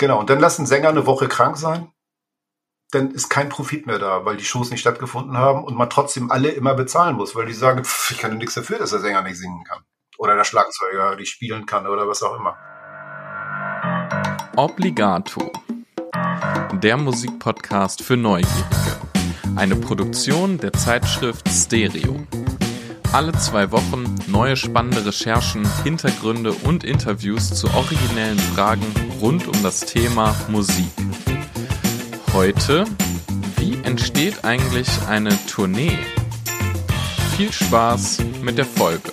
Genau, und dann lassen Sänger eine Woche krank sein. Dann ist kein Profit mehr da, weil die Shows nicht stattgefunden haben und man trotzdem alle immer bezahlen muss, weil die sagen, pff, ich kann nichts dafür, dass der Sänger nicht singen kann. Oder der Schlagzeuger nicht spielen kann oder was auch immer. Obligato. Der Musikpodcast für Neugierige. Eine Produktion der Zeitschrift Stereo. Alle zwei Wochen neue spannende Recherchen, Hintergründe und Interviews zu originellen Fragen rund um das Thema Musik. Heute, wie entsteht eigentlich eine Tournee? Viel Spaß mit der Folge.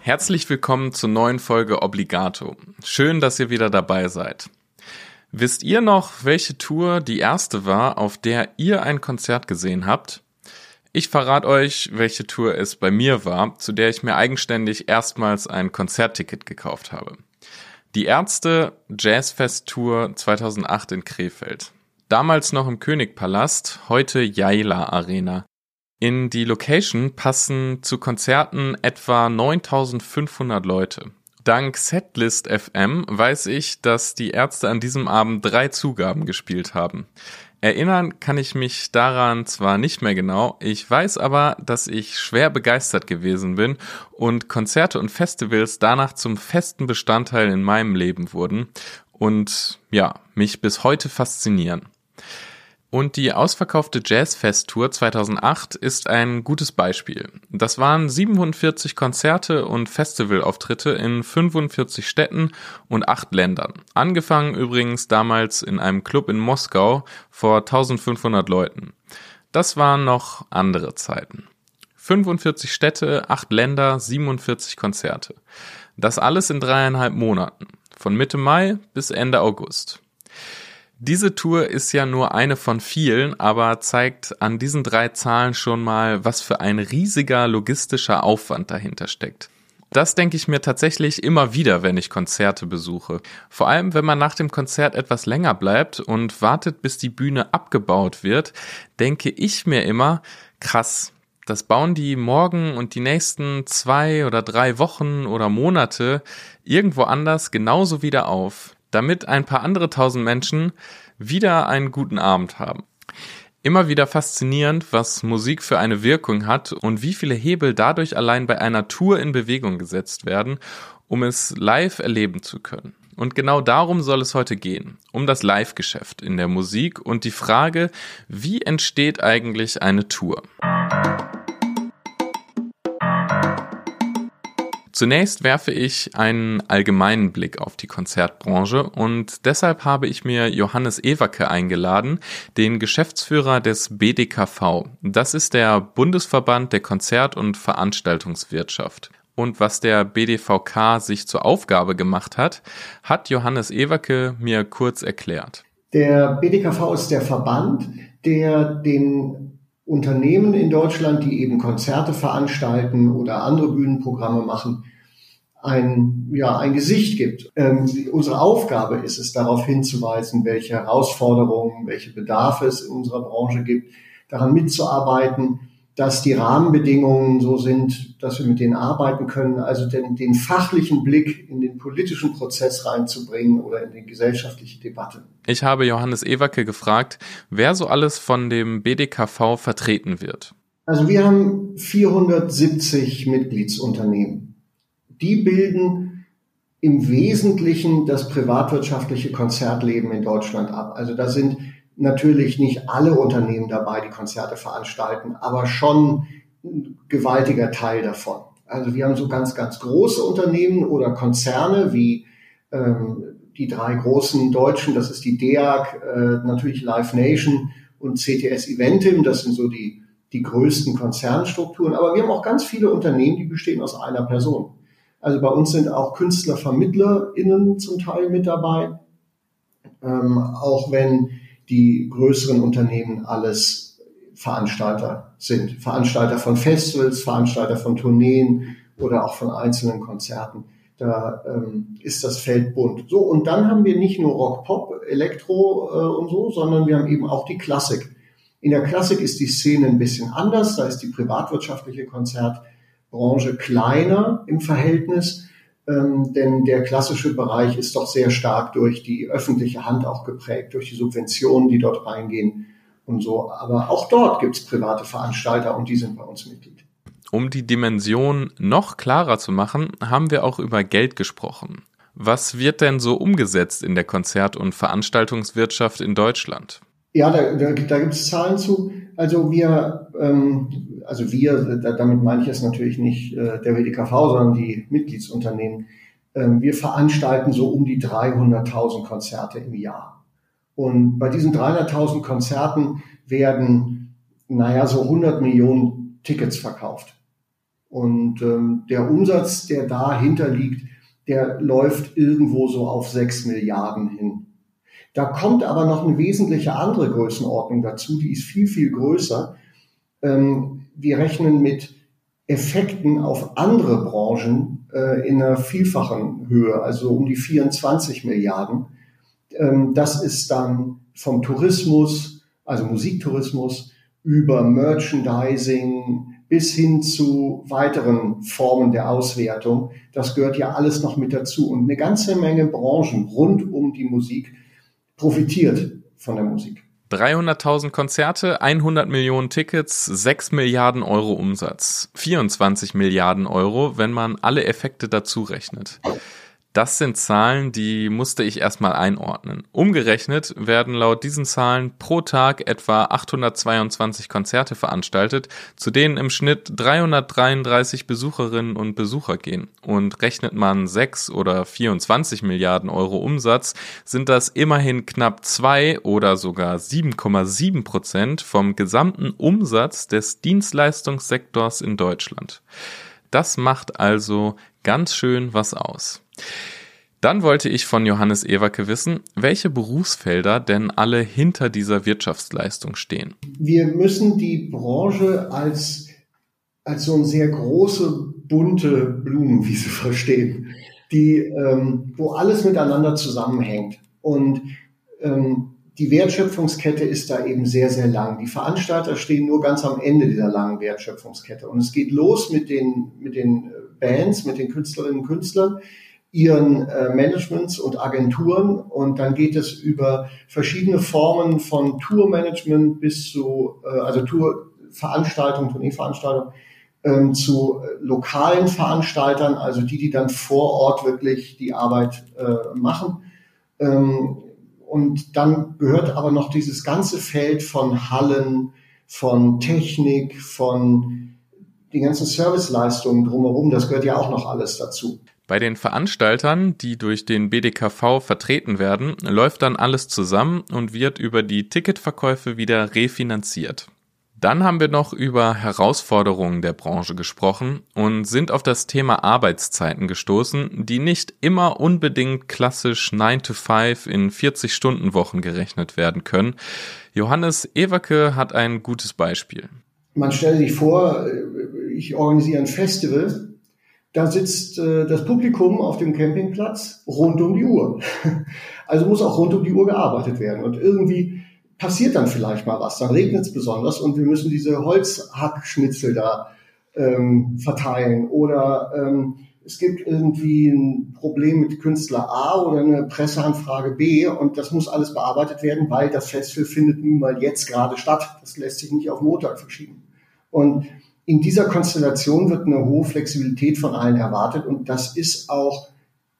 Herzlich willkommen zur neuen Folge Obligato. Schön, dass ihr wieder dabei seid. Wisst ihr noch, welche Tour die erste war, auf der ihr ein Konzert gesehen habt? Ich verrate euch, welche Tour es bei mir war, zu der ich mir eigenständig erstmals ein Konzertticket gekauft habe. Die Ärzte Jazzfest Tour 2008 in Krefeld. Damals noch im Königpalast, heute Jaila Arena. In die Location passen zu Konzerten etwa 9500 Leute. Dank Setlist FM weiß ich, dass die Ärzte an diesem Abend drei Zugaben gespielt haben. Erinnern kann ich mich daran zwar nicht mehr genau, ich weiß aber, dass ich schwer begeistert gewesen bin und Konzerte und Festivals danach zum festen Bestandteil in meinem Leben wurden und ja, mich bis heute faszinieren. Und die ausverkaufte Jazzfest-Tour 2008 ist ein gutes Beispiel. Das waren 47 Konzerte und Festivalauftritte in 45 Städten und 8 Ländern. Angefangen übrigens damals in einem Club in Moskau vor 1500 Leuten. Das waren noch andere Zeiten. 45 Städte, 8 Länder, 47 Konzerte. Das alles in dreieinhalb Monaten. Von Mitte Mai bis Ende August. Diese Tour ist ja nur eine von vielen, aber zeigt an diesen drei Zahlen schon mal, was für ein riesiger logistischer Aufwand dahinter steckt. Das denke ich mir tatsächlich immer wieder, wenn ich Konzerte besuche. Vor allem, wenn man nach dem Konzert etwas länger bleibt und wartet, bis die Bühne abgebaut wird, denke ich mir immer, krass, das bauen die morgen und die nächsten zwei oder drei Wochen oder Monate irgendwo anders genauso wieder auf damit ein paar andere tausend Menschen wieder einen guten Abend haben. Immer wieder faszinierend, was Musik für eine Wirkung hat und wie viele Hebel dadurch allein bei einer Tour in Bewegung gesetzt werden, um es live erleben zu können. Und genau darum soll es heute gehen, um das Live-Geschäft in der Musik und die Frage, wie entsteht eigentlich eine Tour? Zunächst werfe ich einen allgemeinen Blick auf die Konzertbranche und deshalb habe ich mir Johannes Ewacke eingeladen, den Geschäftsführer des BDKV. Das ist der Bundesverband der Konzert- und Veranstaltungswirtschaft. Und was der BDVK sich zur Aufgabe gemacht hat, hat Johannes Ewacke mir kurz erklärt. Der BDKV ist der Verband, der den Unternehmen in Deutschland, die eben Konzerte veranstalten oder andere Bühnenprogramme machen, ein, ja, ein Gesicht gibt. Ähm, unsere Aufgabe ist es, darauf hinzuweisen, welche Herausforderungen, welche Bedarfe es in unserer Branche gibt, daran mitzuarbeiten, dass die Rahmenbedingungen so sind, dass wir mit denen arbeiten können, also den, den fachlichen Blick in den politischen Prozess reinzubringen oder in die gesellschaftliche Debatte. Ich habe Johannes Ewacke gefragt, wer so alles von dem BDKV vertreten wird. Also wir haben 470 Mitgliedsunternehmen. Die bilden im Wesentlichen das privatwirtschaftliche Konzertleben in Deutschland ab. Also da sind natürlich nicht alle Unternehmen dabei, die Konzerte veranstalten, aber schon ein gewaltiger Teil davon. Also wir haben so ganz, ganz große Unternehmen oder Konzerne wie ähm, die drei großen deutschen, das ist die DEAG, äh, natürlich Live Nation und CTS Eventim, das sind so die, die größten Konzernstrukturen. Aber wir haben auch ganz viele Unternehmen, die bestehen aus einer Person. Also bei uns sind auch KünstlervermittlerInnen zum Teil mit dabei. Ähm, auch wenn die größeren Unternehmen alles Veranstalter sind. Veranstalter von Festivals, Veranstalter von Tourneen oder auch von einzelnen Konzerten. Da ähm, ist das Feld bunt. So, und dann haben wir nicht nur Rock, Pop, Elektro äh, und so, sondern wir haben eben auch die Klassik. In der Klassik ist die Szene ein bisschen anders. Da ist die privatwirtschaftliche Konzertbranche kleiner im Verhältnis. Ähm, denn der klassische Bereich ist doch sehr stark durch die öffentliche Hand auch geprägt, durch die Subventionen, die dort reingehen und so. Aber auch dort gibt es private Veranstalter und die sind bei uns Mitglied. Um die Dimension noch klarer zu machen, haben wir auch über Geld gesprochen. Was wird denn so umgesetzt in der Konzert- und Veranstaltungswirtschaft in Deutschland? Ja, da, da, da gibt es Zahlen zu. Also wir, ähm, also wir, da, damit meine ich jetzt natürlich nicht äh, der WDKV, sondern die Mitgliedsunternehmen. Ähm, wir veranstalten so um die 300.000 Konzerte im Jahr. Und bei diesen 300.000 Konzerten werden, naja, so 100 Millionen Tickets verkauft. Und ähm, der Umsatz, der dahinter liegt, der läuft irgendwo so auf 6 Milliarden hin. Da kommt aber noch eine wesentliche andere Größenordnung dazu, die ist viel, viel größer. Ähm, wir rechnen mit Effekten auf andere Branchen äh, in einer vielfachen Höhe, also um die 24 Milliarden. Ähm, das ist dann vom Tourismus, also Musiktourismus, über Merchandising, bis hin zu weiteren Formen der Auswertung. Das gehört ja alles noch mit dazu. Und eine ganze Menge Branchen rund um die Musik profitiert von der Musik. 300.000 Konzerte, 100 Millionen Tickets, 6 Milliarden Euro Umsatz, 24 Milliarden Euro, wenn man alle Effekte dazu rechnet. Das sind Zahlen, die musste ich erstmal einordnen. Umgerechnet werden laut diesen Zahlen pro Tag etwa 822 Konzerte veranstaltet, zu denen im Schnitt 333 Besucherinnen und Besucher gehen. Und rechnet man 6 oder 24 Milliarden Euro Umsatz, sind das immerhin knapp 2 oder sogar 7,7 Prozent vom gesamten Umsatz des Dienstleistungssektors in Deutschland. Das macht also ganz schön was aus. Dann wollte ich von Johannes Ewerke wissen, welche Berufsfelder denn alle hinter dieser Wirtschaftsleistung stehen. Wir müssen die Branche als, als so eine sehr große, bunte Blumenwiese verstehen, die, ähm, wo alles miteinander zusammenhängt. Und ähm, die Wertschöpfungskette ist da eben sehr, sehr lang. Die Veranstalter stehen nur ganz am Ende dieser langen Wertschöpfungskette. Und es geht los mit den, mit den Bands, mit den Künstlerinnen und Künstlern, ihren äh, Managements und Agenturen und dann geht es über verschiedene Formen von Tourmanagement bis zu, äh, also Tourveranstaltungen, Tourneeveranstaltungen, ähm, zu äh, lokalen Veranstaltern, also die, die dann vor Ort wirklich die Arbeit äh, machen. Ähm, und dann gehört aber noch dieses ganze Feld von Hallen, von Technik, von den ganzen Serviceleistungen drumherum, das gehört ja auch noch alles dazu. Bei den Veranstaltern, die durch den BDKV vertreten werden, läuft dann alles zusammen und wird über die Ticketverkäufe wieder refinanziert. Dann haben wir noch über Herausforderungen der Branche gesprochen und sind auf das Thema Arbeitszeiten gestoßen, die nicht immer unbedingt klassisch 9 to 5 in 40 Stunden Wochen gerechnet werden können. Johannes Ewerke hat ein gutes Beispiel. Man stellt sich vor, ich organisiere ein Festival da sitzt äh, das Publikum auf dem Campingplatz rund um die Uhr. Also muss auch rund um die Uhr gearbeitet werden. Und irgendwie passiert dann vielleicht mal was. Dann regnet es besonders und wir müssen diese Holzhackschnitzel da ähm, verteilen. Oder ähm, es gibt irgendwie ein Problem mit Künstler A oder eine Presseanfrage B und das muss alles bearbeitet werden, weil das Festival findet nun mal jetzt gerade statt. Das lässt sich nicht auf Montag verschieben. Und in dieser Konstellation wird eine hohe Flexibilität von allen erwartet und das ist auch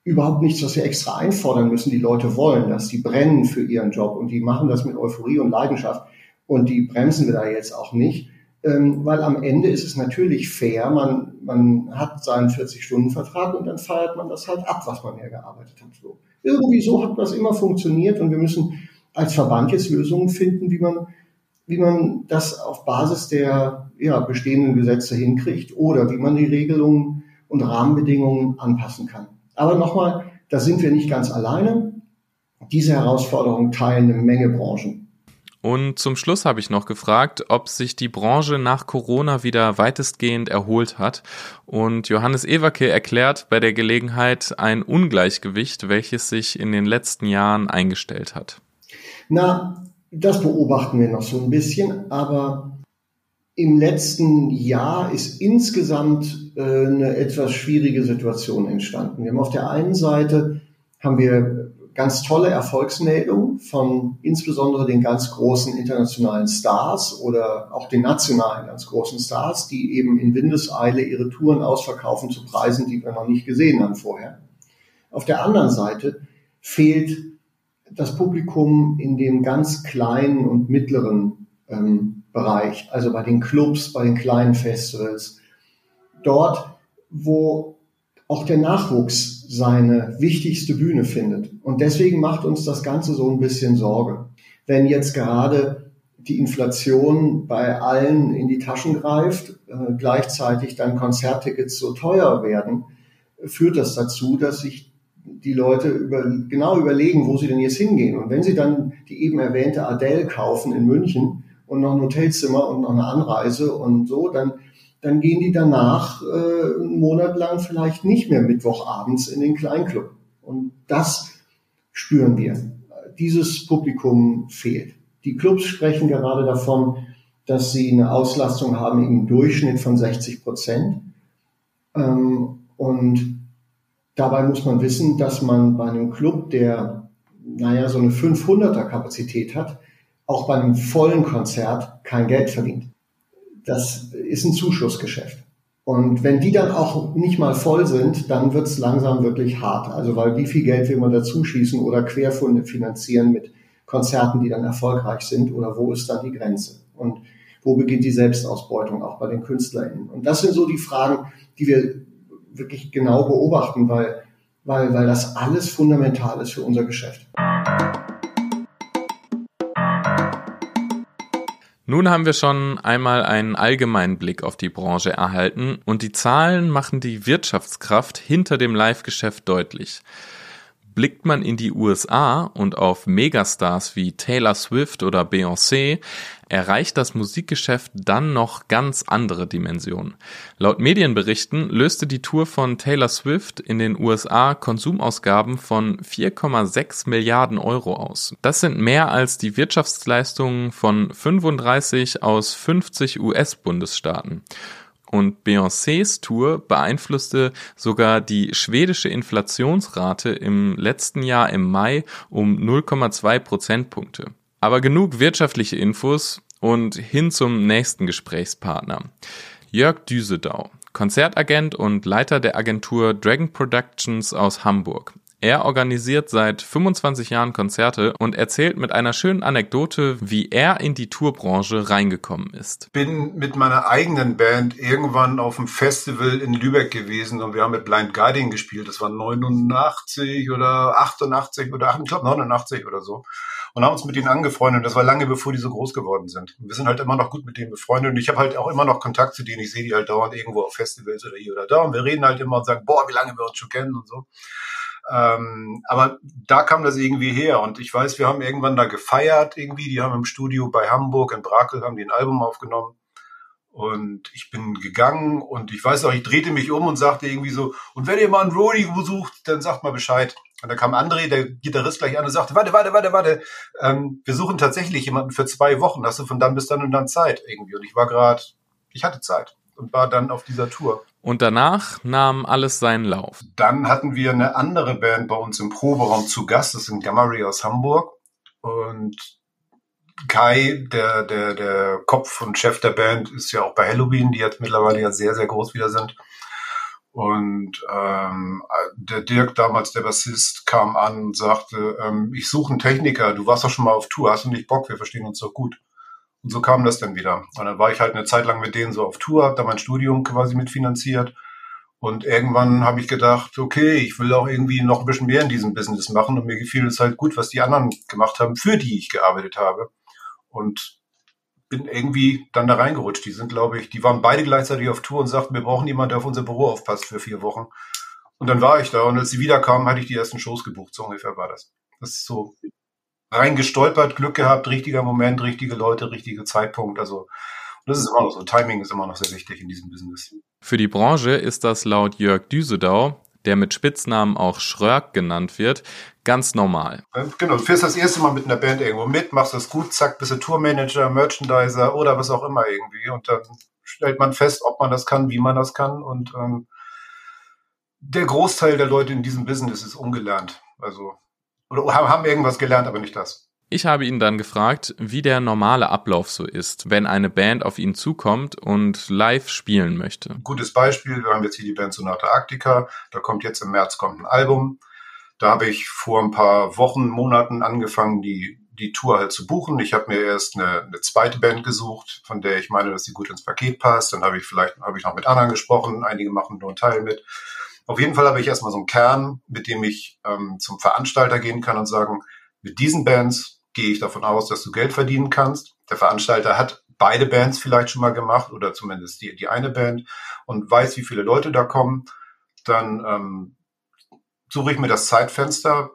überhaupt nichts, was wir extra einfordern müssen. Die Leute wollen das, die brennen für ihren Job und die machen das mit Euphorie und Leidenschaft und die bremsen wir da jetzt auch nicht, ähm, weil am Ende ist es natürlich fair, man, man hat seinen 40-Stunden-Vertrag und dann feiert man das halt ab, was man hergearbeitet hat. So. Irgendwie so hat das immer funktioniert und wir müssen als Verband jetzt Lösungen finden, wie man wie man das auf Basis der ja, bestehenden Gesetze hinkriegt oder wie man die Regelungen und Rahmenbedingungen anpassen kann. Aber nochmal, da sind wir nicht ganz alleine. Diese Herausforderung teilen eine Menge Branchen. Und zum Schluss habe ich noch gefragt, ob sich die Branche nach Corona wieder weitestgehend erholt hat. Und Johannes Ewerke erklärt bei der Gelegenheit ein Ungleichgewicht, welches sich in den letzten Jahren eingestellt hat. Na, das beobachten wir noch so ein bisschen, aber Im letzten Jahr ist insgesamt äh, eine etwas schwierige Situation entstanden. Wir haben auf der einen Seite haben wir ganz tolle Erfolgsmeldungen von insbesondere den ganz großen internationalen Stars oder auch den nationalen ganz großen Stars, die eben in Windeseile ihre Touren ausverkaufen zu Preisen, die wir noch nicht gesehen haben vorher. Auf der anderen Seite fehlt das Publikum in dem ganz kleinen und mittleren ähm, Bereich, also bei den Clubs, bei den kleinen Festivals, dort, wo auch der Nachwuchs seine wichtigste Bühne findet. Und deswegen macht uns das Ganze so ein bisschen Sorge. Wenn jetzt gerade die Inflation bei allen in die Taschen greift, äh, gleichzeitig dann Konzerttickets so teuer werden, führt das dazu, dass sich die Leute über, genau überlegen, wo sie denn jetzt hingehen. Und wenn sie dann die eben erwähnte Adele kaufen in München und noch ein Hotelzimmer und noch eine Anreise und so, dann dann gehen die danach äh, einen Monat lang vielleicht nicht mehr Mittwochabends in den Kleinclub. Und das spüren wir. Dieses Publikum fehlt. Die Clubs sprechen gerade davon, dass sie eine Auslastung haben im Durchschnitt von 60 Prozent. Ähm, und dabei muss man wissen, dass man bei einem Club, der, naja, so eine 500er Kapazität hat, auch bei einem vollen Konzert kein Geld verdient das ist ein Zuschussgeschäft. Und wenn die dann auch nicht mal voll sind, dann wird es langsam wirklich hart. Also weil wie viel Geld will man dazu schießen oder Querfunde finanzieren mit Konzerten, die dann erfolgreich sind oder wo ist da die Grenze? Und wo beginnt die Selbstausbeutung auch bei den KünstlerInnen? Und das sind so die Fragen, die wir wirklich genau beobachten, weil, weil, weil das alles fundamental ist für unser Geschäft. Nun haben wir schon einmal einen allgemeinen Blick auf die Branche erhalten und die Zahlen machen die Wirtschaftskraft hinter dem Live-Geschäft deutlich. Blickt man in die USA und auf Megastars wie Taylor Swift oder Beyoncé, erreicht das Musikgeschäft dann noch ganz andere Dimensionen. Laut Medienberichten löste die Tour von Taylor Swift in den USA Konsumausgaben von 4,6 Milliarden Euro aus. Das sind mehr als die Wirtschaftsleistungen von 35 aus 50 US-Bundesstaaten. Und Beyoncés Tour beeinflusste sogar die schwedische Inflationsrate im letzten Jahr im Mai um 0,2 Prozentpunkte. Aber genug wirtschaftliche Infos und hin zum nächsten Gesprächspartner. Jörg Düsedau, Konzertagent und Leiter der Agentur Dragon Productions aus Hamburg. Er organisiert seit 25 Jahren Konzerte und erzählt mit einer schönen Anekdote, wie er in die Tourbranche reingekommen ist. Bin mit meiner eigenen Band irgendwann auf einem Festival in Lübeck gewesen und wir haben mit Blind Guardian gespielt. Das war 89 oder 88 oder ich glaube 89 oder so. Und haben uns mit denen angefreundet. Das war lange bevor die so groß geworden sind. wir sind halt immer noch gut mit denen befreundet. Und ich habe halt auch immer noch Kontakt zu denen. Ich sehe die halt dauernd irgendwo auf Festivals oder hier oder da. Und wir reden halt immer und sagen, boah, wie lange wir uns schon kennen und so. Ähm, aber da kam das irgendwie her und ich weiß, wir haben irgendwann da gefeiert irgendwie. Die haben im Studio bei Hamburg in Brakel haben die ein Album aufgenommen und ich bin gegangen und ich weiß auch, ich drehte mich um und sagte irgendwie so, und wenn ihr mal einen Roadie besucht, dann sagt mal Bescheid. Und da kam André, der Gitarrist, gleich an und sagte, warte, warte, warte, warte, ähm, wir suchen tatsächlich jemanden für zwei Wochen. Hast du von dann bis dann und dann Zeit irgendwie? Und ich war gerade, ich hatte Zeit und war dann auf dieser Tour. Und danach nahm alles seinen Lauf. Dann hatten wir eine andere Band bei uns im Proberaum zu Gast, das sind Gamma Ray aus Hamburg. Und Kai, der, der, der Kopf und Chef der Band, ist ja auch bei Halloween, die jetzt mittlerweile ja sehr, sehr groß wieder sind. Und ähm, der Dirk, damals der Bassist, kam an und sagte, ähm, ich suche einen Techniker, du warst doch schon mal auf Tour, hast du nicht Bock, wir verstehen uns doch gut. Und so kam das dann wieder. Und dann war ich halt eine Zeit lang mit denen so auf Tour, habe da mein Studium quasi mitfinanziert. Und irgendwann habe ich gedacht, okay, ich will auch irgendwie noch ein bisschen mehr in diesem Business machen. Und mir gefiel es halt gut, was die anderen gemacht haben, für die ich gearbeitet habe. Und bin irgendwie dann da reingerutscht. Die sind, glaube ich, die waren beide gleichzeitig auf Tour und sagten, wir brauchen jemanden, der auf unser Büro aufpasst für vier Wochen. Und dann war ich da und als sie wiederkamen, hatte ich die ersten Shows gebucht. So ungefähr war das. Das ist so reingestolpert, Glück gehabt, richtiger Moment, richtige Leute, richtiger Zeitpunkt. Also das ist immer noch so. Timing ist immer noch sehr wichtig in diesem Business. Für die Branche ist das laut Jörg Düsedau der mit Spitznamen auch Schrörk genannt wird, ganz normal. Genau, du fährst das erste Mal mit einer Band irgendwo mit, machst das gut, zack, bist du Tourmanager, Merchandiser oder was auch immer irgendwie und dann stellt man fest, ob man das kann, wie man das kann und ähm, der Großteil der Leute in diesem Business ist ungelernt. Also, oder haben irgendwas gelernt, aber nicht das. Ich habe ihn dann gefragt, wie der normale Ablauf so ist, wenn eine Band auf ihn zukommt und live spielen möchte. Gutes Beispiel, wir haben jetzt hier die Band Sonata Arctica, da kommt jetzt im März kommt ein Album. Da habe ich vor ein paar Wochen, Monaten angefangen, die, die Tour halt zu buchen. Ich habe mir erst eine, eine zweite Band gesucht, von der ich meine, dass sie gut ins Paket passt. Dann habe ich vielleicht habe ich noch mit anderen gesprochen, einige machen nur einen Teil mit. Auf jeden Fall habe ich erstmal so einen Kern, mit dem ich ähm, zum Veranstalter gehen kann und sagen, mit diesen Bands gehe ich davon aus, dass du Geld verdienen kannst. Der Veranstalter hat beide Bands vielleicht schon mal gemacht oder zumindest die, die eine Band und weiß, wie viele Leute da kommen. Dann ähm, suche ich mir das Zeitfenster,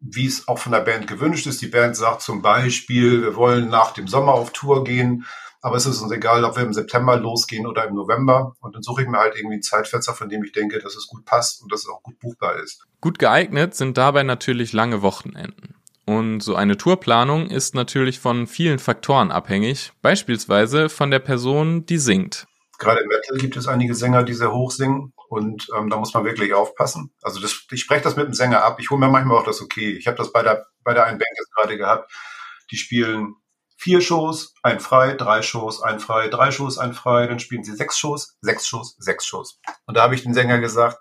wie es auch von der Band gewünscht ist. Die Band sagt zum Beispiel, wir wollen nach dem Sommer auf Tour gehen, aber es ist uns egal, ob wir im September losgehen oder im November. Und dann suche ich mir halt irgendwie ein Zeitfenster, von dem ich denke, dass es gut passt und dass es auch gut buchbar ist. Gut geeignet sind dabei natürlich lange Wochenenden. Und so eine Tourplanung ist natürlich von vielen Faktoren abhängig, beispielsweise von der Person, die singt. Gerade im Metal gibt es einige Sänger, die sehr hoch singen und ähm, da muss man wirklich aufpassen. Also das, ich spreche das mit dem Sänger ab. Ich hole mir manchmal auch das okay. Ich habe das bei der bei der einen Band jetzt gerade gehabt. Die spielen vier Shows, ein frei, drei Shows, ein frei, drei Shows, ein frei. Dann spielen sie sechs Shows, sechs Shows, sechs Shows. Und da habe ich den Sänger gesagt,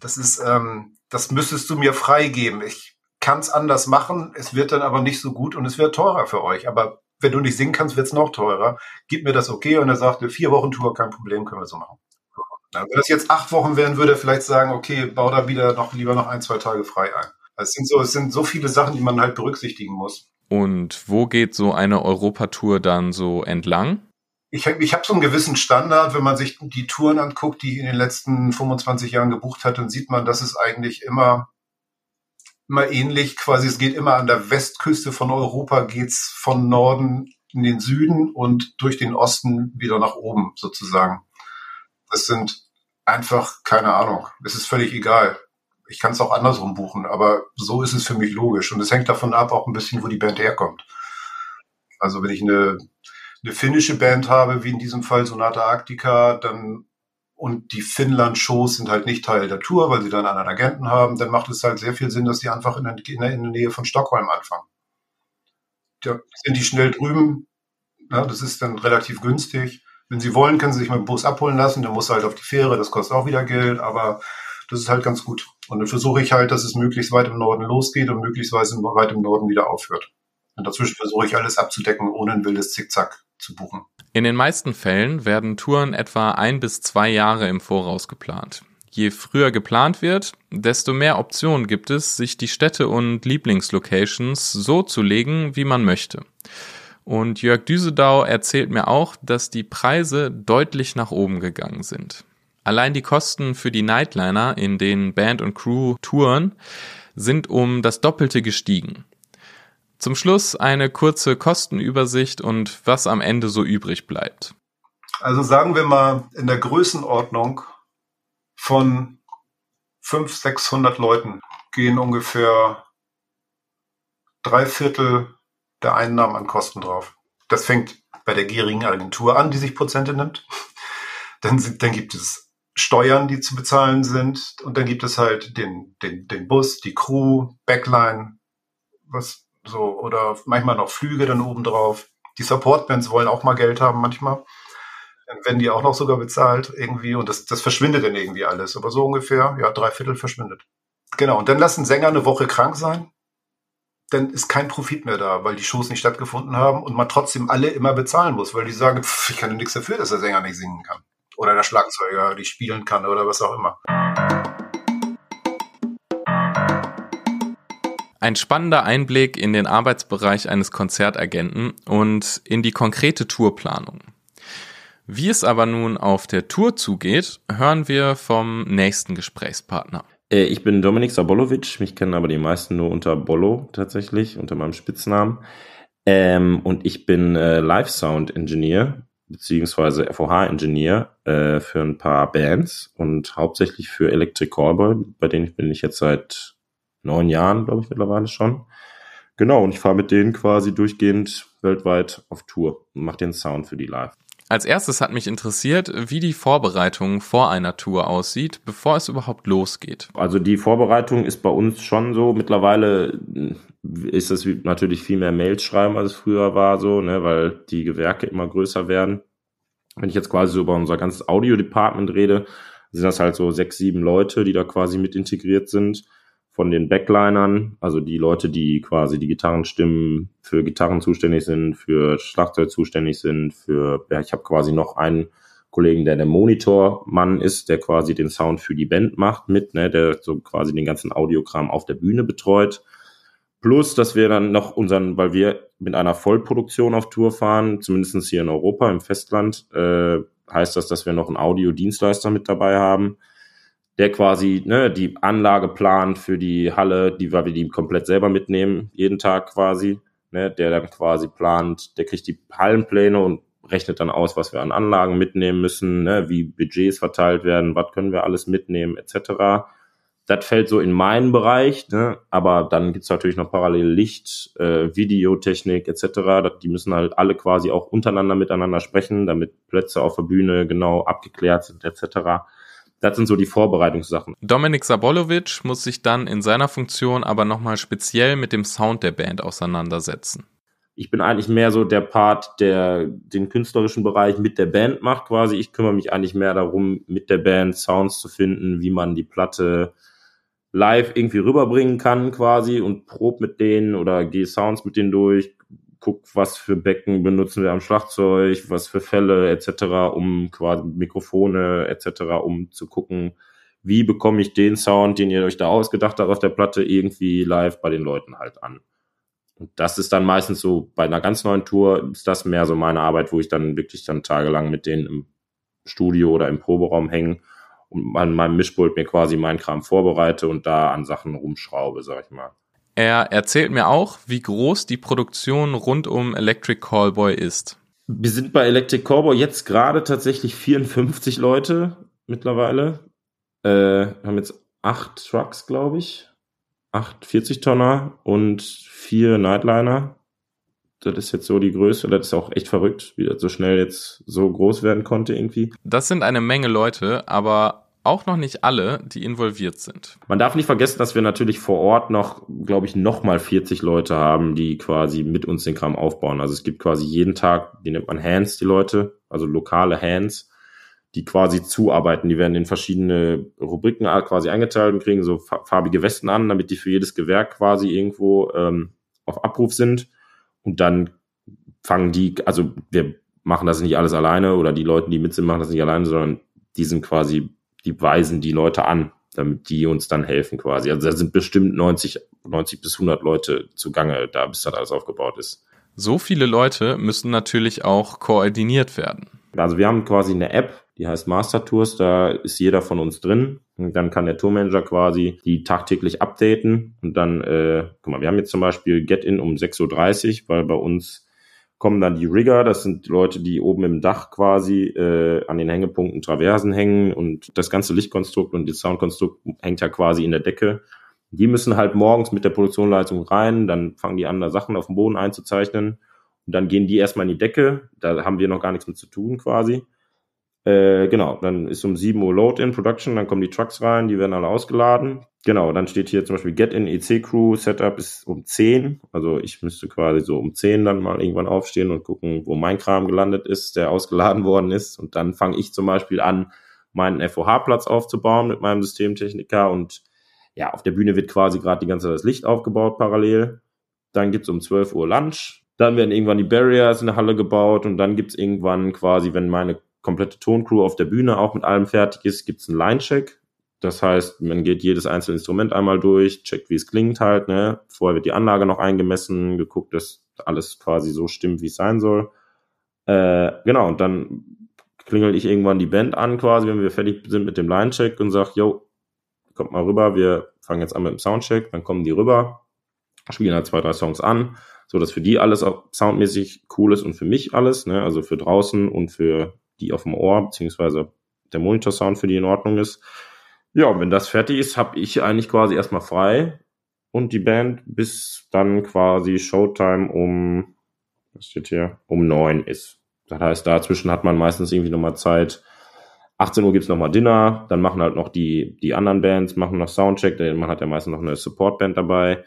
das ist, ähm, das müsstest du mir freigeben. Ich kann es anders machen, es wird dann aber nicht so gut und es wird teurer für euch. Aber wenn du nicht singen kannst, wird es noch teurer. Gib mir das okay und er sagte, vier Wochen Tour, kein Problem, können wir so machen. wenn das jetzt acht Wochen wären, würde er vielleicht sagen, okay, bau da wieder noch lieber noch ein, zwei Tage frei ein. Es sind so, es sind so viele Sachen, die man halt berücksichtigen muss. Und wo geht so eine Europatour dann so entlang? Ich, ich habe so einen gewissen Standard, wenn man sich die Touren anguckt, die ich in den letzten 25 Jahren gebucht hat, dann sieht man, dass es eigentlich immer immer ähnlich. Quasi, es geht immer an der Westküste von Europa, geht's von Norden in den Süden und durch den Osten wieder nach oben sozusagen. Das sind einfach, keine Ahnung, es ist völlig egal. Ich kann es auch andersrum buchen, aber so ist es für mich logisch. Und es hängt davon ab, auch ein bisschen, wo die Band herkommt. Also wenn ich eine, eine finnische Band habe, wie in diesem Fall Sonata Arctica, dann und die Finnland-Shows sind halt nicht Teil der Tour, weil sie dann einen Agenten haben, dann macht es halt sehr viel Sinn, dass die einfach in der, in der, Nähe von Stockholm anfangen. Da sind die schnell drüben, ja, das ist dann relativ günstig. Wenn sie wollen, können sie sich mit dem Bus abholen lassen, dann muss halt auf die Fähre, das kostet auch wieder Geld, aber das ist halt ganz gut. Und dann versuche ich halt, dass es möglichst weit im Norden losgeht und möglichst weit im Norden wieder aufhört. Und dazwischen versuche ich alles abzudecken, ohne ein wildes Zickzack zu buchen. In den meisten Fällen werden Touren etwa ein bis zwei Jahre im Voraus geplant. Je früher geplant wird, desto mehr Optionen gibt es, sich die Städte und Lieblingslocations so zu legen, wie man möchte. Und Jörg Düsedau erzählt mir auch, dass die Preise deutlich nach oben gegangen sind. Allein die Kosten für die Nightliner, in denen Band und Crew touren, sind um das Doppelte gestiegen. Zum Schluss eine kurze Kostenübersicht und was am Ende so übrig bleibt. Also sagen wir mal in der Größenordnung von 500, 600 Leuten gehen ungefähr drei Viertel der Einnahmen an Kosten drauf. Das fängt bei der gierigen Agentur an, die sich Prozente nimmt. Dann, dann gibt es Steuern, die zu bezahlen sind. Und dann gibt es halt den, den, den Bus, die Crew, Backline, was so, oder manchmal noch Flüge dann obendrauf. Die Support-Bands wollen auch mal Geld haben manchmal. Dann werden die auch noch sogar bezahlt irgendwie und das, das verschwindet dann irgendwie alles. Aber so ungefähr, ja, drei Viertel verschwindet. Genau, und dann lassen Sänger eine Woche krank sein. Dann ist kein Profit mehr da, weil die Shows nicht stattgefunden haben und man trotzdem alle immer bezahlen muss, weil die sagen, pff, ich kann ja nichts dafür, dass der Sänger nicht singen kann. Oder der Schlagzeuger nicht spielen kann oder was auch immer. Ein spannender Einblick in den Arbeitsbereich eines Konzertagenten und in die konkrete Tourplanung. Wie es aber nun auf der Tour zugeht, hören wir vom nächsten Gesprächspartner. Äh, ich bin Dominik Sabolovic, mich kennen aber die meisten nur unter Bollo tatsächlich, unter meinem Spitznamen. Ähm, und ich bin äh, Live Sound Engineer beziehungsweise FOH-Ingenieur äh, für ein paar Bands und hauptsächlich für Electric Callboy, bei denen bin ich jetzt seit neun Jahren, glaube ich, mittlerweile schon. Genau, und ich fahre mit denen quasi durchgehend weltweit auf Tour und mache den Sound für die live. Als erstes hat mich interessiert, wie die Vorbereitung vor einer Tour aussieht, bevor es überhaupt losgeht. Also die Vorbereitung ist bei uns schon so. Mittlerweile ist es natürlich viel mehr Mails schreiben, als es früher war, so, ne, weil die Gewerke immer größer werden. Wenn ich jetzt quasi so über unser ganzes Audio-Department rede, sind das halt so sechs, sieben Leute, die da quasi mit integriert sind von den Backlinern, also die Leute, die quasi die Gitarrenstimmen für Gitarren zuständig sind, für Schlagzeug zuständig sind, für, ja, ich habe quasi noch einen Kollegen, der der Monitormann ist, der quasi den Sound für die Band macht mit, ne, der so quasi den ganzen Audiokram auf der Bühne betreut. Plus, dass wir dann noch unseren, weil wir mit einer Vollproduktion auf Tour fahren, zumindestens hier in Europa, im Festland, äh, heißt das, dass wir noch einen Audiodienstleister mit dabei haben der quasi ne, die Anlage plant für die Halle, die wir die komplett selber mitnehmen, jeden Tag quasi, ne, der dann quasi plant, der kriegt die Hallenpläne und rechnet dann aus, was wir an Anlagen mitnehmen müssen, ne, wie Budgets verteilt werden, was können wir alles mitnehmen, etc. Das fällt so in meinen Bereich, ne? aber dann gibt's natürlich noch parallel Licht, äh, Videotechnik etc. Die müssen halt alle quasi auch untereinander miteinander sprechen, damit Plätze auf der Bühne genau abgeklärt sind etc. Das sind so die Vorbereitungssachen. Dominik Sabolovic muss sich dann in seiner Funktion aber nochmal speziell mit dem Sound der Band auseinandersetzen. Ich bin eigentlich mehr so der Part, der den künstlerischen Bereich mit der Band macht quasi. Ich kümmere mich eigentlich mehr darum, mit der Band Sounds zu finden, wie man die Platte live irgendwie rüberbringen kann quasi und prob mit denen oder gehe Sounds mit denen durch, guck, was für Becken benutzen wir am Schlagzeug, was für Fälle etc., um quasi Mikrofone etc., um zu gucken, wie bekomme ich den Sound, den ihr euch da ausgedacht habt auf der Platte, irgendwie live bei den Leuten halt an. Und das ist dann meistens so, bei einer ganz neuen Tour ist das mehr so meine Arbeit, wo ich dann wirklich dann tagelang mit denen im Studio oder im Proberaum hänge und an meinem Mischpult mir quasi meinen Kram vorbereite und da an Sachen rumschraube, sag ich mal. Er erzählt mir auch, wie groß die Produktion rund um Electric Callboy ist. Wir sind bei Electric Callboy jetzt gerade tatsächlich 54 Leute mittlerweile. Äh, haben jetzt acht Trucks, glaube ich. Acht 40-Tonner und vier Nightliner. Das ist jetzt so die Größe. Das ist auch echt verrückt, wie das so schnell jetzt so groß werden konnte irgendwie. Das sind eine Menge Leute, aber auch noch nicht alle, die involviert sind. Man darf nicht vergessen, dass wir natürlich vor Ort noch, glaube ich, noch mal 40 Leute haben, die quasi mit uns den Kram aufbauen. Also es gibt quasi jeden Tag, die nennt man Hands, die Leute, also lokale Hands, die quasi zuarbeiten. Die werden in verschiedene Rubriken quasi eingeteilt und kriegen so farbige Westen an, damit die für jedes Gewerk quasi irgendwo ähm, auf Abruf sind. Und dann fangen die, also wir machen das nicht alles alleine oder die Leute, die mit sind, machen das nicht alleine, sondern die sind quasi die weisen die Leute an, damit die uns dann helfen quasi. Also da sind bestimmt 90, 90 bis 100 Leute zugange, da bis das alles aufgebaut ist. So viele Leute müssen natürlich auch koordiniert werden. Also wir haben quasi eine App, die heißt Master Tours, da ist jeder von uns drin. Und dann kann der Tourmanager quasi die tagtäglich updaten. Und dann, äh, guck mal, wir haben jetzt zum Beispiel Get-In um 6.30 Uhr, weil bei uns kommen dann die Rigger, das sind Leute, die oben im Dach quasi äh, an den Hängepunkten Traversen hängen und das ganze Lichtkonstrukt und das Soundkonstrukt hängt ja quasi in der Decke. Die müssen halt morgens mit der Produktionsleitung rein, dann fangen die an, da Sachen auf dem Boden einzuzeichnen und dann gehen die erstmal in die Decke, da haben wir noch gar nichts mit zu tun quasi. Äh, genau, dann ist um 7 Uhr Load in Production, dann kommen die Trucks rein, die werden alle ausgeladen. Genau, dann steht hier zum Beispiel Get in EC Crew, Setup ist um 10. Also ich müsste quasi so um 10 dann mal irgendwann aufstehen und gucken, wo mein Kram gelandet ist, der ausgeladen worden ist. Und dann fange ich zum Beispiel an, meinen FOH-Platz aufzubauen mit meinem Systemtechniker und ja, auf der Bühne wird quasi gerade die ganze Zeit das Licht aufgebaut parallel. Dann gibt's um 12 Uhr Lunch. Dann werden irgendwann die Barriers in der Halle gebaut und dann gibt's irgendwann quasi, wenn meine komplette Toncrew auf der Bühne auch mit allem fertig ist, gibt's einen Line-Check. Das heißt, man geht jedes einzelne Instrument einmal durch, checkt, wie es klingt halt. Ne? Vorher wird die Anlage noch eingemessen, geguckt, dass alles quasi so stimmt, wie es sein soll. Äh, genau, und dann klingel ich irgendwann die Band an, quasi, wenn wir fertig sind mit dem Line-Check und sag, yo, kommt mal rüber, wir fangen jetzt an mit dem Soundcheck, dann kommen die rüber, spielen halt zwei, drei Songs an, so dass für die alles auch soundmäßig cool ist und für mich alles, ne? also für draußen und für die auf dem Ohr, beziehungsweise der Monitor-Sound für die in Ordnung ist. Ja, wenn das fertig ist, habe ich eigentlich quasi erstmal frei und die Band bis dann quasi Showtime um, was steht hier, um neun ist. Das heißt, dazwischen hat man meistens irgendwie nochmal Zeit. 18 Uhr gibt's nochmal Dinner, dann machen halt noch die, die anderen Bands, machen noch Soundcheck, denn man hat ja meistens noch eine Supportband dabei.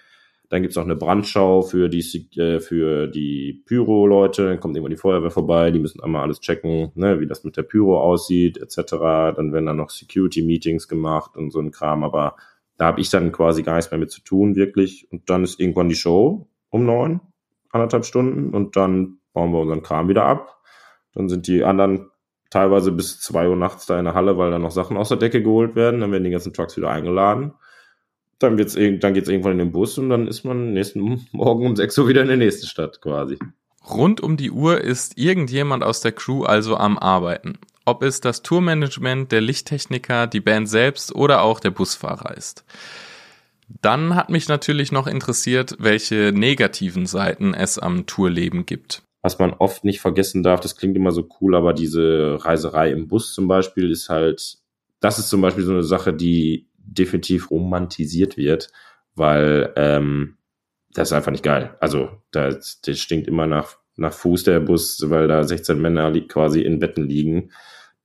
Dann gibt's auch eine Brandschau für die, äh, für die Pyro-Leute. Dann kommt irgendwann die Feuerwehr vorbei, die müssen einmal alles checken, ne, wie das mit der Pyro aussieht, etc. Dann werden dann noch Security-Meetings gemacht und so ein Kram, aber da habe ich dann quasi gar nichts mehr mit zu tun, wirklich. Und dann ist irgendwann die Show um neun, anderthalb Stunden, und dann bauen wir unseren Kram wieder ab. Dann sind die anderen teilweise bis zwei Uhr nachts da in der Halle, weil dann noch Sachen aus der Decke geholt werden. Dann werden die ganzen Trucks wieder eingeladen dann wird's, dann geht's irgendwann in den Bus und dann ist man nächsten Morgen um 6 Uhr wieder in der nächsten Stadt quasi. Rund um die Uhr ist irgendjemand aus der Crew also am Arbeiten. Ob es das Tourmanagement, der Lichttechniker, die Band selbst oder auch der Busfahrer ist. Dann hat mich natürlich noch interessiert, welche negativen Seiten es am Tourleben gibt. Was man oft nicht vergessen darf, das klingt immer so cool, aber diese Reiserei im Bus zum Beispiel ist halt, das ist zum Beispiel so eine Sache, die definitiv romantisiert wird, weil ähm, das ist einfach nicht geil. Also das, das stinkt immer nach, nach Fuß der Bus, weil da 16 Männer quasi in Betten liegen.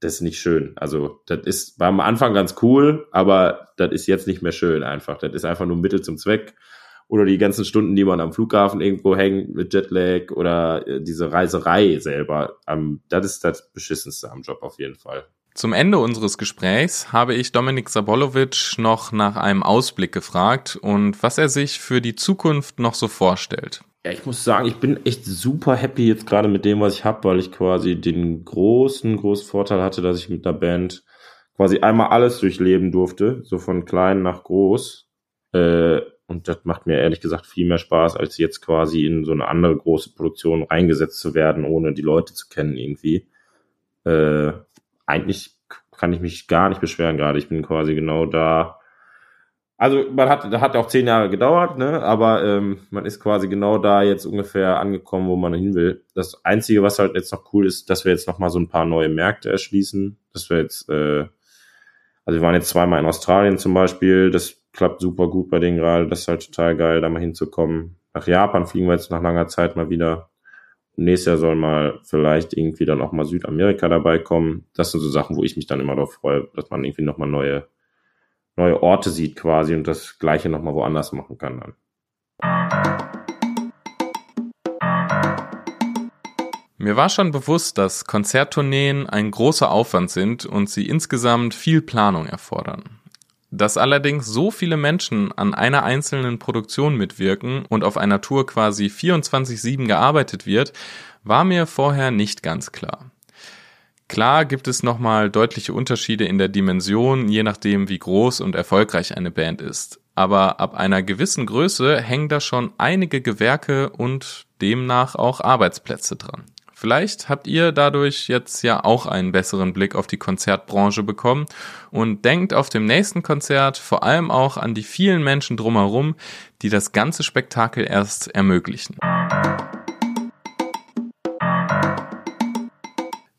Das ist nicht schön. Also das ist war am Anfang ganz cool, aber das ist jetzt nicht mehr schön einfach. Das ist einfach nur Mittel zum Zweck. Oder die ganzen Stunden, die man am Flughafen irgendwo hängt mit Jetlag oder äh, diese Reiserei selber. Ähm, das ist das Beschissenste am Job auf jeden Fall. Zum Ende unseres Gesprächs habe ich Dominik Sabolovic noch nach einem Ausblick gefragt und was er sich für die Zukunft noch so vorstellt. Ja, ich muss sagen, ich bin echt super happy jetzt gerade mit dem, was ich habe, weil ich quasi den großen, großen Vorteil hatte, dass ich mit der Band quasi einmal alles durchleben durfte, so von klein nach groß. Äh, und das macht mir ehrlich gesagt viel mehr Spaß, als jetzt quasi in so eine andere große Produktion reingesetzt zu werden, ohne die Leute zu kennen irgendwie. Äh, eigentlich kann ich mich gar nicht beschweren gerade. Ich bin quasi genau da. Also man hat, da hat auch zehn Jahre gedauert, ne? Aber ähm, man ist quasi genau da jetzt ungefähr angekommen, wo man hin will. Das Einzige, was halt jetzt noch cool ist, dass wir jetzt noch mal so ein paar neue Märkte erschließen. Dass wir jetzt, äh, also wir waren jetzt zweimal in Australien zum Beispiel. Das klappt super gut bei denen gerade. Das ist halt total geil, da mal hinzukommen. Nach Japan fliegen wir jetzt nach langer Zeit mal wieder. Nächstes Jahr soll mal vielleicht irgendwie dann auch mal Südamerika dabei kommen. Das sind so Sachen, wo ich mich dann immer darauf freue, dass man irgendwie nochmal neue, neue Orte sieht quasi und das Gleiche nochmal woanders machen kann dann. Mir war schon bewusst, dass Konzerttourneen ein großer Aufwand sind und sie insgesamt viel Planung erfordern. Dass allerdings so viele Menschen an einer einzelnen Produktion mitwirken und auf einer Tour quasi 24-7 gearbeitet wird, war mir vorher nicht ganz klar. Klar gibt es nochmal deutliche Unterschiede in der Dimension, je nachdem wie groß und erfolgreich eine Band ist. Aber ab einer gewissen Größe hängen da schon einige Gewerke und demnach auch Arbeitsplätze dran. Vielleicht habt ihr dadurch jetzt ja auch einen besseren Blick auf die Konzertbranche bekommen und denkt auf dem nächsten Konzert vor allem auch an die vielen Menschen drumherum, die das ganze Spektakel erst ermöglichen.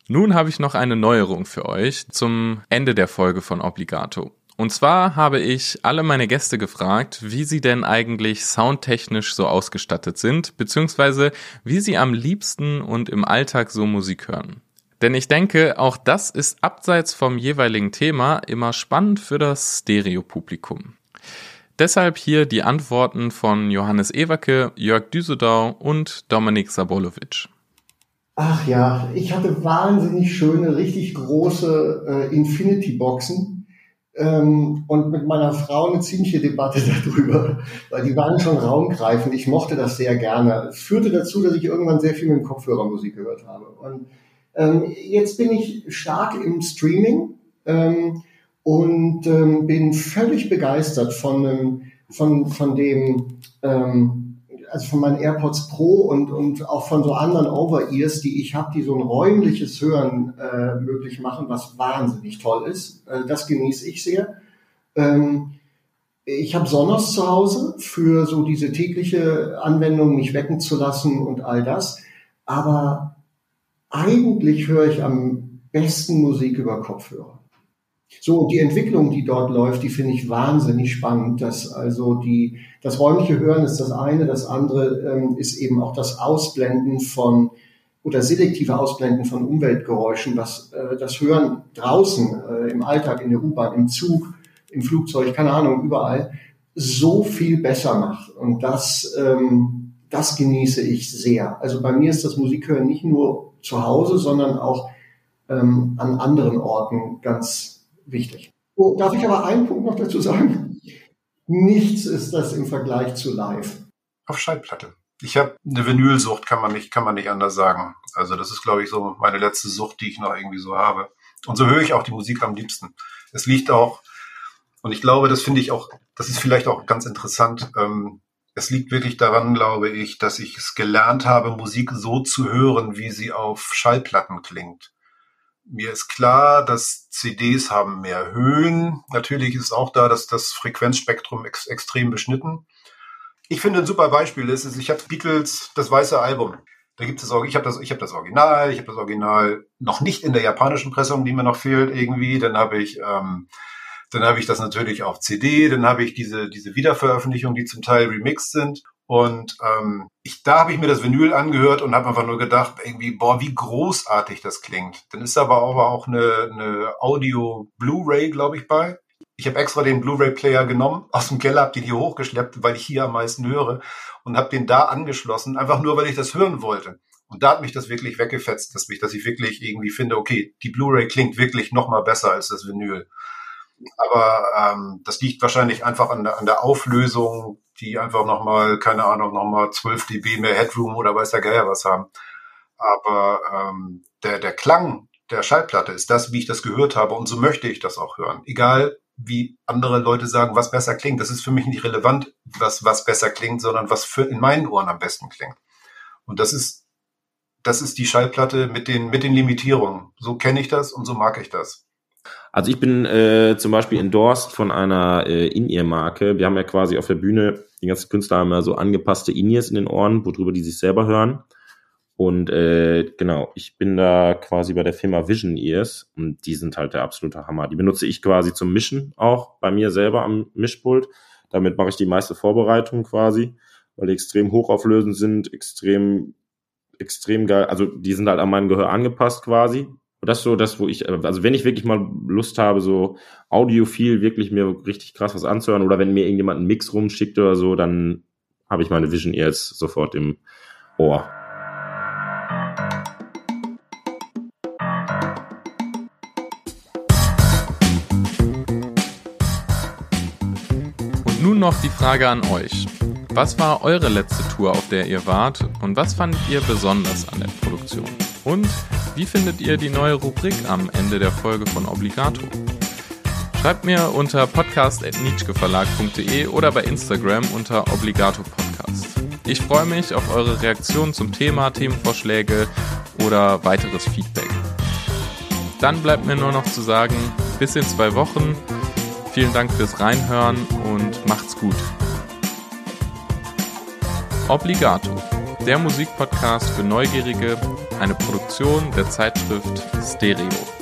Nun habe ich noch eine Neuerung für euch zum Ende der Folge von Obligato. Und zwar habe ich alle meine Gäste gefragt, wie sie denn eigentlich soundtechnisch so ausgestattet sind, beziehungsweise wie sie am liebsten und im Alltag so Musik hören. Denn ich denke, auch das ist abseits vom jeweiligen Thema immer spannend für das Stereopublikum. Deshalb hier die Antworten von Johannes Ewacke, Jörg Düsedau und Dominik Sabolovic. Ach ja, ich hatte wahnsinnig schöne, richtig große äh, Infinity-Boxen ähm, und mit meiner Frau eine ziemliche Debatte darüber, weil die waren schon raumgreifend. Ich mochte das sehr gerne. Es führte dazu, dass ich irgendwann sehr viel mit dem Kopfhörer Musik gehört habe. Und ähm, jetzt bin ich stark im Streaming ähm, und ähm, bin völlig begeistert von, von, von dem ähm, also von meinen AirPods Pro und, und auch von so anderen Over-Ears, die ich habe, die so ein räumliches Hören äh, möglich machen, was wahnsinnig toll ist. Äh, das genieße ich sehr. Ähm, Ich habe Sonos zu Hause für so diese tägliche Anwendung, mich wecken zu lassen und all das. Aber eigentlich höre ich am besten Musik über Kopfhörer. So, die Entwicklung, die dort läuft, die finde ich wahnsinnig spannend. Dass also die, das räumliche Hören ist das eine, das andere ähm, ist eben auch das Ausblenden von oder selektive Ausblenden von Umweltgeräuschen, was äh, das Hören draußen äh, im Alltag, in der U-Bahn, im Zug, im Flugzeug, keine Ahnung, überall, so viel besser macht. Und das, ähm, das genieße ich sehr. Also bei mir ist das Musikhören nicht nur zu Hause, sondern auch ähm, an anderen Orten ganz wichtig. Oh, darf ich aber einen Punkt noch dazu sagen? Nichts ist das im Vergleich zu live. Auf Schallplatte. Ich habe eine Vinylsucht, kann man nicht, kann man nicht anders sagen. Also das ist, glaube ich, so meine letzte Sucht, die ich noch irgendwie so habe. Und so höre ich auch die Musik am liebsten. Es liegt auch, und ich glaube, das finde ich auch, das ist vielleicht auch ganz interessant. Ähm, es liegt wirklich daran, glaube ich, dass ich es gelernt habe, Musik so zu hören, wie sie auf Schallplatten klingt. Mir ist klar, dass CDs haben mehr Höhen. Natürlich ist auch da, dass das Frequenzspektrum ex extrem beschnitten. Ich finde ein super Beispiel ist, ist ich habe Beatles das weiße Album. Da gibt es ich habe das ich habe das Original, ich habe das Original noch nicht in der japanischen Pressung, die mir noch fehlt irgendwie. Dann habe ich ähm, dann habe ich das natürlich auf CD, dann habe ich diese diese Wiederveröffentlichungen, die zum Teil remixed sind. Und ähm, ich, da habe ich mir das Vinyl angehört und habe einfach nur gedacht, irgendwie, boah, wie großartig das klingt. Dann ist aber auch eine, eine Audio Blu-ray, glaube ich, bei. Ich habe extra den Blu-ray-Player genommen, aus dem Keller, habe den hier hochgeschleppt, weil ich hier am meisten höre und habe den da angeschlossen, einfach nur, weil ich das hören wollte. Und da hat mich das wirklich weggefetzt, dass, mich, dass ich wirklich irgendwie finde, okay, die Blu-ray klingt wirklich noch mal besser als das Vinyl. Aber ähm, das liegt wahrscheinlich einfach an der, an der Auflösung, die einfach nochmal, keine Ahnung, nochmal 12 dB mehr Headroom oder weiß der Geier was haben. Aber ähm, der, der Klang der Schallplatte ist das, wie ich das gehört habe und so möchte ich das auch hören. Egal, wie andere Leute sagen, was besser klingt. Das ist für mich nicht relevant, was, was besser klingt, sondern was für in meinen Ohren am besten klingt. Und das ist, das ist die Schallplatte mit den, mit den Limitierungen. So kenne ich das und so mag ich das. Also ich bin äh, zum Beispiel endorsed von einer äh, In-Ear-Marke. Wir haben ja quasi auf der Bühne, die ganzen Künstler haben ja so angepasste In-Ears in den Ohren, worüber die sich selber hören. Und äh, genau, ich bin da quasi bei der Firma Vision Ears und die sind halt der absolute Hammer. Die benutze ich quasi zum Mischen auch bei mir selber am Mischpult. Damit mache ich die meiste Vorbereitung quasi, weil die extrem hochauflösend sind, extrem, extrem geil. Also die sind halt an mein Gehör angepasst quasi. Und das ist so das, wo ich, äh, also wenn ich wirklich mal Lust habe, so audiophil wirklich mir richtig krass was anzuhören oder wenn mir irgendjemand einen Mix rumschickt oder so, dann habe ich meine Vision Ears sofort im Ohr. Und nun noch die Frage an euch. Was war eure letzte Tour, auf der ihr wart und was fandet ihr besonders an der Produktion? Und wie findet ihr die neue Rubrik am Ende der Folge von Obligato? Schreibt mir unter podcast.nietzscheverlag.de oder bei Instagram unter Obligato Podcast. Ich freue mich auf eure Reaktionen zum Thema, Themenvorschläge oder weiteres Feedback. Dann bleibt mir nur noch zu sagen, bis in zwei Wochen. Vielen Dank fürs Reinhören und macht's gut. Obligato, der Musikpodcast für Neugierige, eine Produktion der Zeitschrift Stereo.